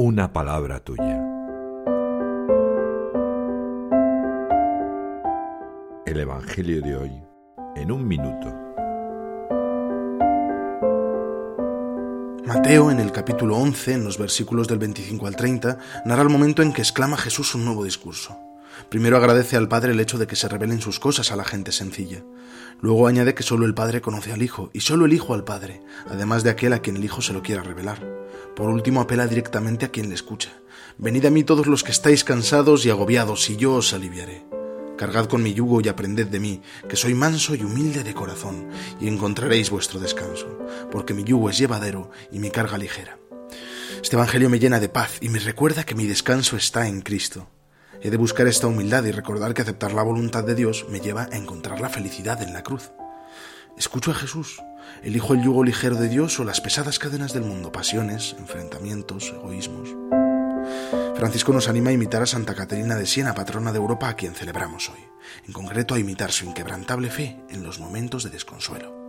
una palabra tuya. El Evangelio de hoy en un minuto. Mateo, en el capítulo 11, en los versículos del 25 al 30, narra el momento en que exclama Jesús un nuevo discurso. Primero agradece al Padre el hecho de que se revelen sus cosas a la gente sencilla. Luego añade que solo el Padre conoce al Hijo y solo el Hijo al Padre, además de aquel a quien el Hijo se lo quiera revelar. Por último apela directamente a quien le escucha. Venid a mí todos los que estáis cansados y agobiados, y yo os aliviaré. Cargad con mi yugo y aprended de mí, que soy manso y humilde de corazón, y encontraréis vuestro descanso, porque mi yugo es llevadero y mi carga ligera. Este Evangelio me llena de paz y me recuerda que mi descanso está en Cristo. He de buscar esta humildad y recordar que aceptar la voluntad de Dios me lleva a encontrar la felicidad en la cruz. Escucho a Jesús, elijo el yugo ligero de Dios o las pesadas cadenas del mundo, pasiones, enfrentamientos, egoísmos. Francisco nos anima a imitar a Santa Caterina de Siena, patrona de Europa, a quien celebramos hoy, en concreto a imitar su inquebrantable fe en los momentos de desconsuelo.